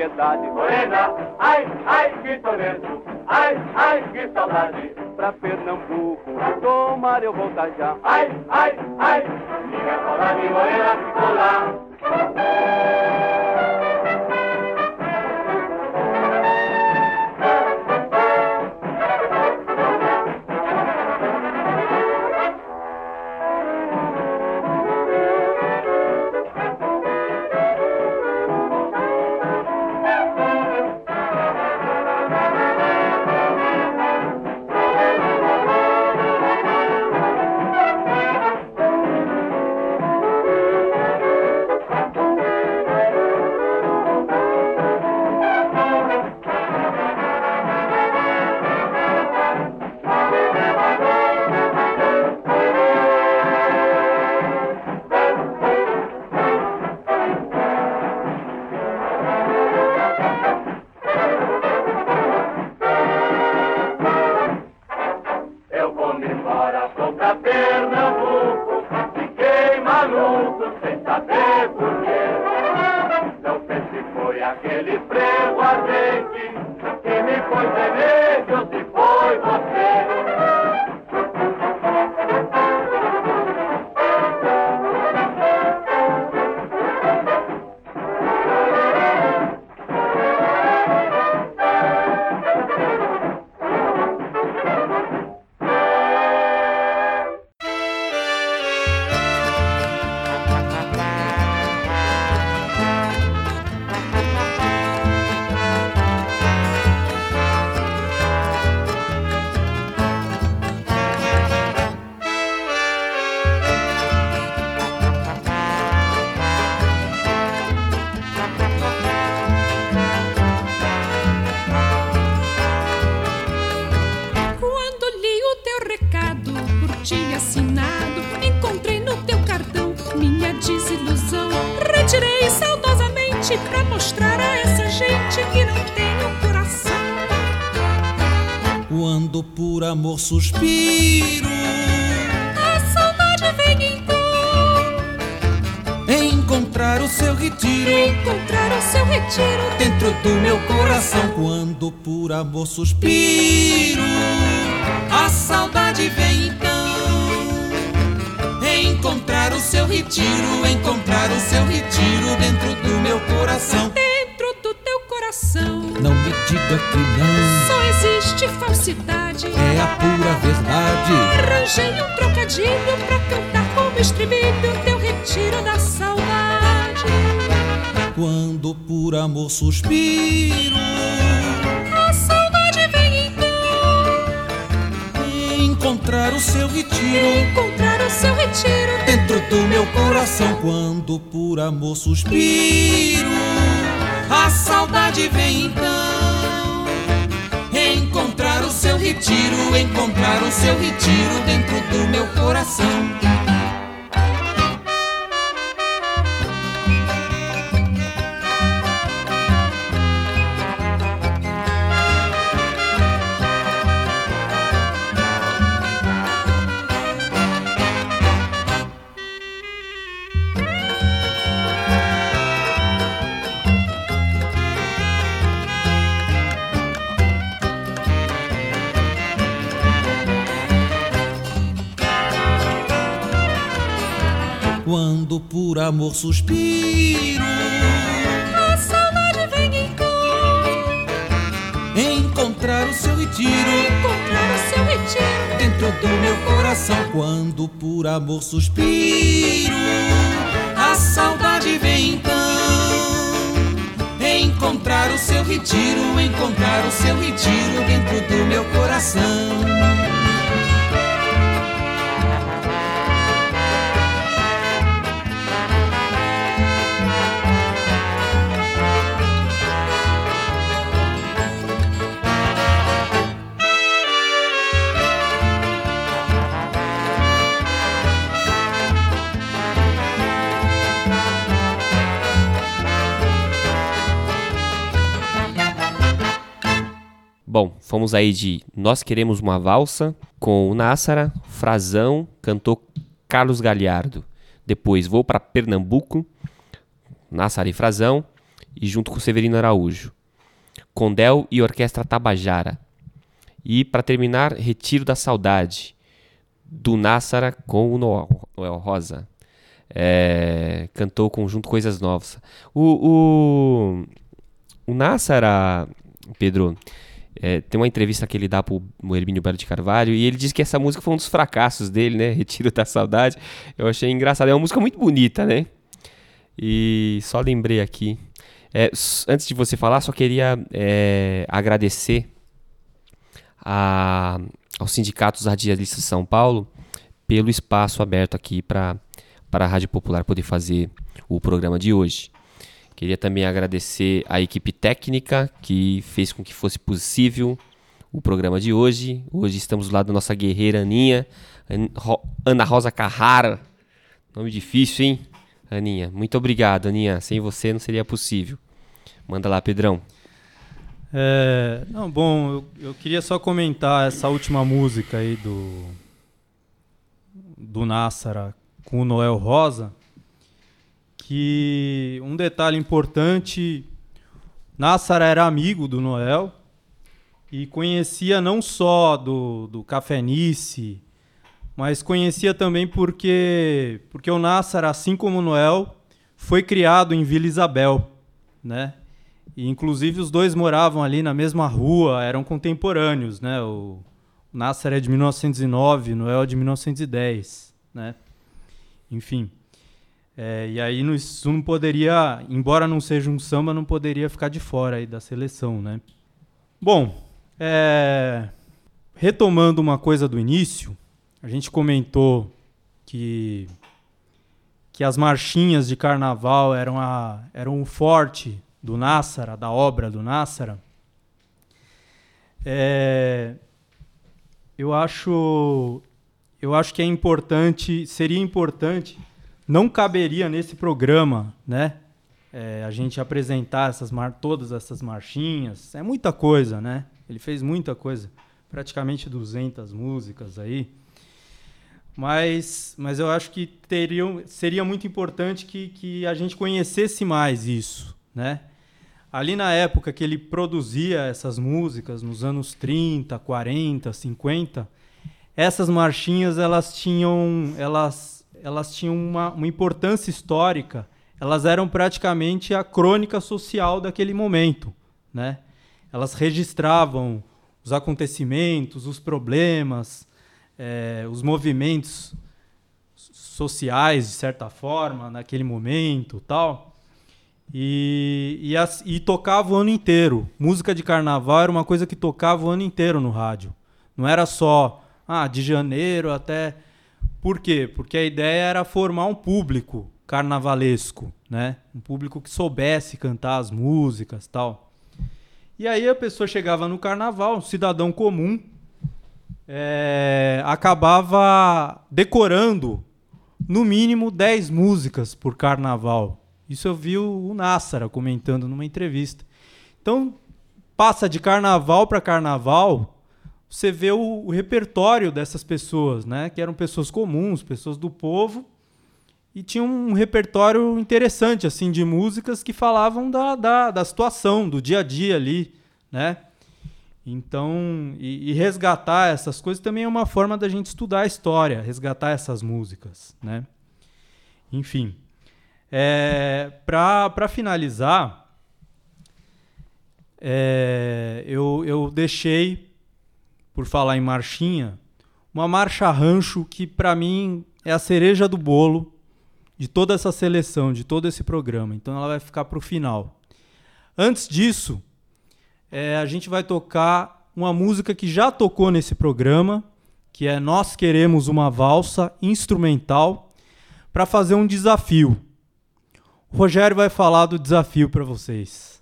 ansiedade. morena, ai, ai, que tormento, ai, ai, que saudade. Pra Pernambuco, tomar eu voltar já. Ai, ai, ai, minha saudade morena ficou lá. Por amor suspiro, A saudade vem então encontrar o seu retiro encontrar o seu retiro dentro do meu coração. Quando por amor suspiro, a saudade vem então. Encontrar o seu retiro, encontrar o seu retiro dentro do meu coração. Arranjei um trocadilho pra cantar como estribilho teu retiro da saudade. Quando por amor suspiro, A saudade vem então encontrar o seu retiro encontrar o seu retiro dentro do meu coração. Quando por amor suspiro, a saudade vem então. Retiro, encontrar o seu retiro dentro do meu coração. Amor suspiro, A saudade vem então encontrar o seu retiro encontrar o seu retiro dentro do meu coração. Quando por amor suspiro, a saudade vem então. Encontrar o seu retiro, encontrar o seu retiro dentro do meu coração. Fomos aí de Nós Queremos Uma Valsa com o Nássara, Frazão, cantou Carlos Galhardo. Depois Vou para Pernambuco, Nássara e Frazão, e junto com Severino Araújo. Condel e Orquestra Tabajara. E para terminar, Retiro da Saudade, do Nássara com o Noel Rosa. É, cantou conjunto Coisas Novas. O, o, o Nássara, Pedro, é, tem uma entrevista que ele dá pro Hermínio Belo de Carvalho e ele diz que essa música foi um dos fracassos dele, né? Retiro da Saudade. Eu achei engraçado. É uma música muito bonita, né? E só lembrei aqui. É, antes de você falar, só queria é, agradecer a, aos sindicatos radialistas de São Paulo pelo espaço aberto aqui para a Rádio Popular poder fazer o programa de hoje. Queria também agradecer a equipe técnica que fez com que fosse possível o programa de hoje. Hoje estamos lado da nossa guerreira Aninha, Ana Rosa Carrara. Nome difícil, hein? Aninha, muito obrigado, Aninha. Sem você não seria possível. Manda lá, Pedrão. É, não, bom, eu, eu, queria só comentar essa última música aí do do Nassara com o Noel Rosa que um detalhe importante, Nassara era amigo do Noel e conhecia não só do, do Café Nice, mas conhecia também porque, porque o Nassara, assim como o Noel, foi criado em Vila Isabel, né? E, inclusive os dois moravam ali na mesma rua, eram contemporâneos, né? O, o Nassar é de 1909, o Noel é de 1910, né? Enfim. É, e aí isso não poderia, embora não seja um samba, não poderia ficar de fora aí da seleção, né? Bom, é, retomando uma coisa do início, a gente comentou que que as marchinhas de carnaval eram, a, eram o forte do Nássara, da obra do Nássara. É, eu acho eu acho que é importante, seria importante não caberia nesse programa, né? É, a gente apresentar essas todas essas marchinhas. É muita coisa, né? Ele fez muita coisa. Praticamente 200 músicas aí. Mas, mas eu acho que teriam, seria muito importante que, que a gente conhecesse mais isso, né? Ali na época que ele produzia essas músicas, nos anos 30, 40, 50, essas marchinhas elas tinham, elas elas tinham uma, uma importância histórica, elas eram praticamente a crônica social daquele momento, né? Elas registravam os acontecimentos, os problemas, é, os movimentos sociais, de certa forma, naquele momento tal. E, e, as, e tocava o ano inteiro. Música de carnaval era uma coisa que tocava o ano inteiro no rádio. Não era só ah, de janeiro até por quê? Porque a ideia era formar um público carnavalesco, né? Um público que soubesse cantar as músicas, tal. E aí a pessoa chegava no carnaval, um cidadão comum, é, acabava decorando no mínimo 10 músicas por carnaval. Isso eu vi o Nassara comentando numa entrevista. Então, passa de carnaval para carnaval você vê o, o, repertório dessas pessoas, né? Que eram pessoas comuns, pessoas do povo, e tinham um repertório interessante, assim, de músicas que falavam da, da, da situação, do dia a dia ali, né? Então, e, e, resgatar essas coisas também é uma forma da gente estudar a história, resgatar essas músicas, né? Enfim, é, para finalizar, é, eu, eu deixei por falar em marchinha, uma marcha rancho que para mim é a cereja do bolo de toda essa seleção, de todo esse programa. Então ela vai ficar para o final. Antes disso, é, a gente vai tocar uma música que já tocou nesse programa, que é Nós Queremos uma Valsa Instrumental, para fazer um desafio. O Rogério vai falar do desafio para vocês.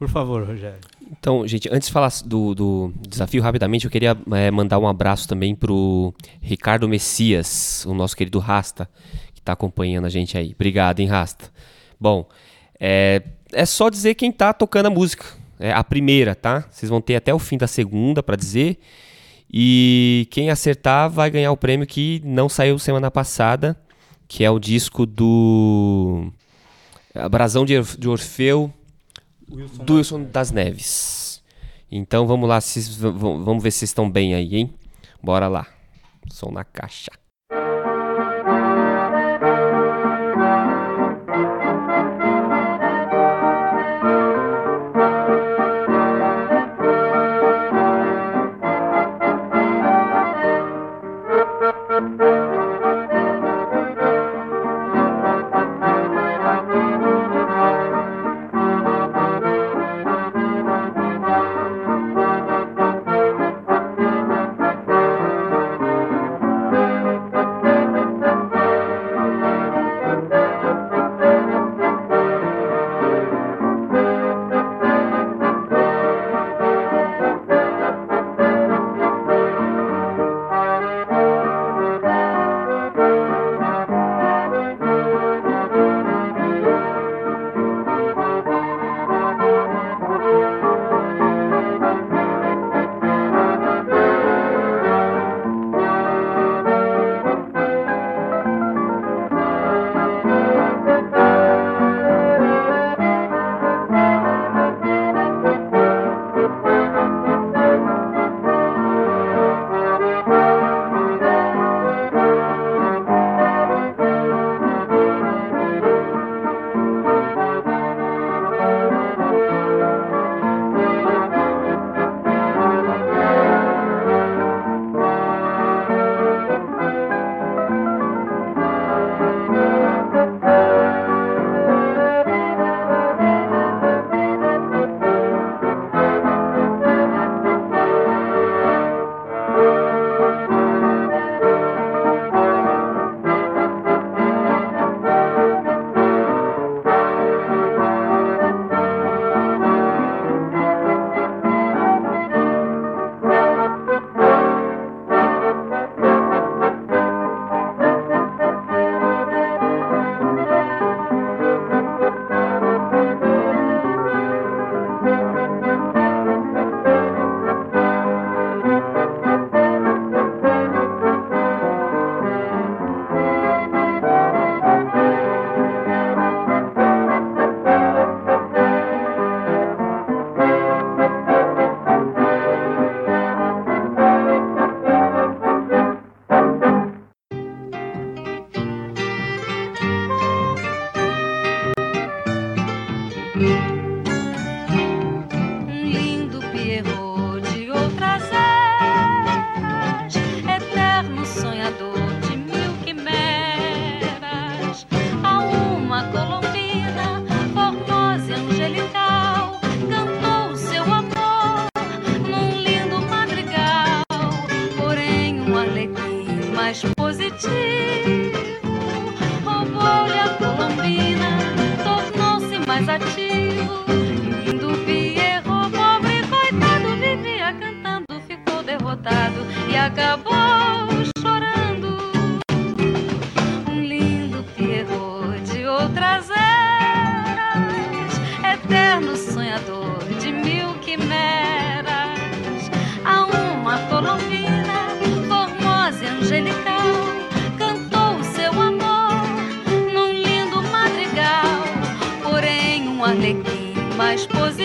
Por favor, Rogério. Então, gente, antes de falar do, do desafio rapidamente, eu queria é, mandar um abraço também pro Ricardo Messias, o nosso querido Rasta, que está acompanhando a gente aí. Obrigado, hein, Rasta. Bom, é, é só dizer quem está tocando a música. É a primeira, tá? Vocês vão ter até o fim da segunda para dizer. E quem acertar vai ganhar o prêmio que não saiu semana passada, que é o disco do Brasão de Orf- de Orfeu Wilson do Wilson das Neves. Então vamos lá, vamos ver se vocês estão bem aí, hein? Bora lá. Som na caixa.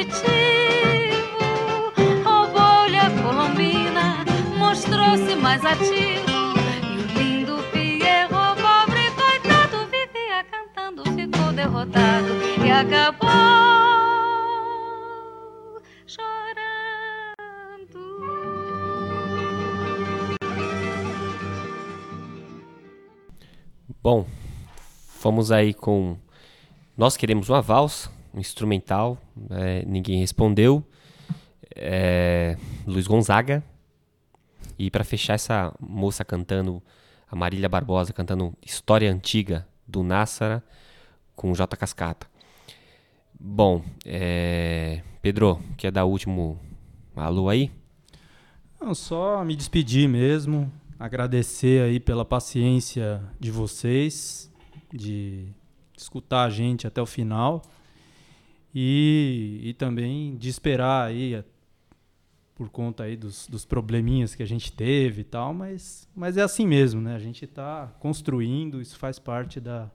Positivo a colombina, mostrou-se mais ativo. E o lindo Pierrot, pobre coitado, vivia cantando, ficou derrotado e acabou Bom, fomos aí com Nós Queremos uma Valsa, um instrumental, é, ninguém respondeu. É, Luiz Gonzaga. E para fechar essa moça cantando, a Marília Barbosa cantando História Antiga do Nassara com J. Cascata. Bom, é, Pedro, quer dar o último alô aí? Não, só me despedir mesmo, agradecer aí pela paciência de vocês, de escutar a gente até o final. E, e também de esperar aí, por conta aí dos, dos probleminhas que a gente teve e tal, mas, mas é assim mesmo, né? A gente está construindo, isso faz parte da,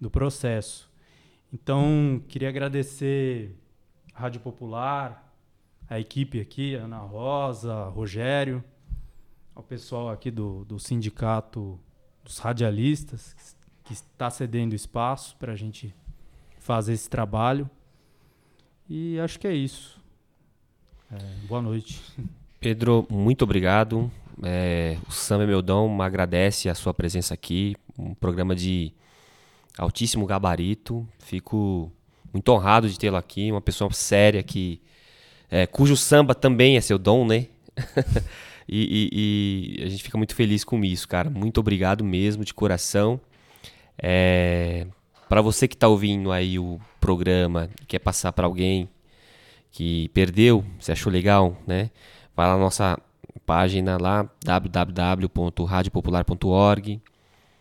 do processo. Então, queria agradecer a Rádio Popular, a equipe aqui, Ana Rosa, Rogério, ao pessoal aqui do, do sindicato dos radialistas, que está cedendo espaço para a gente fazer esse trabalho. E acho que é isso. É, boa noite. Pedro, muito obrigado. É, o Samba Meldão agradece a sua presença aqui. Um programa de altíssimo gabarito. Fico muito honrado de tê-lo aqui. Uma pessoa séria que é, cujo samba também é seu dom, né? e, e, e, a gente fica muito feliz com isso, cara. Muito obrigado mesmo, de coração. É, para você que está ouvindo aí o programa, quer passar para alguém que perdeu, se achou legal, né? Vai lá na nossa página lá, www.radiopopular.org.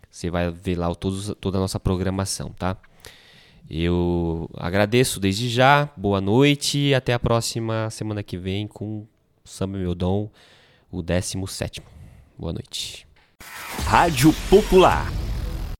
Você vai ver lá todos, toda a nossa programação, tá? Eu agradeço desde já, boa noite e até a próxima semana que vem com Samba Meu Dom, o 17. Boa noite. Rádio Popular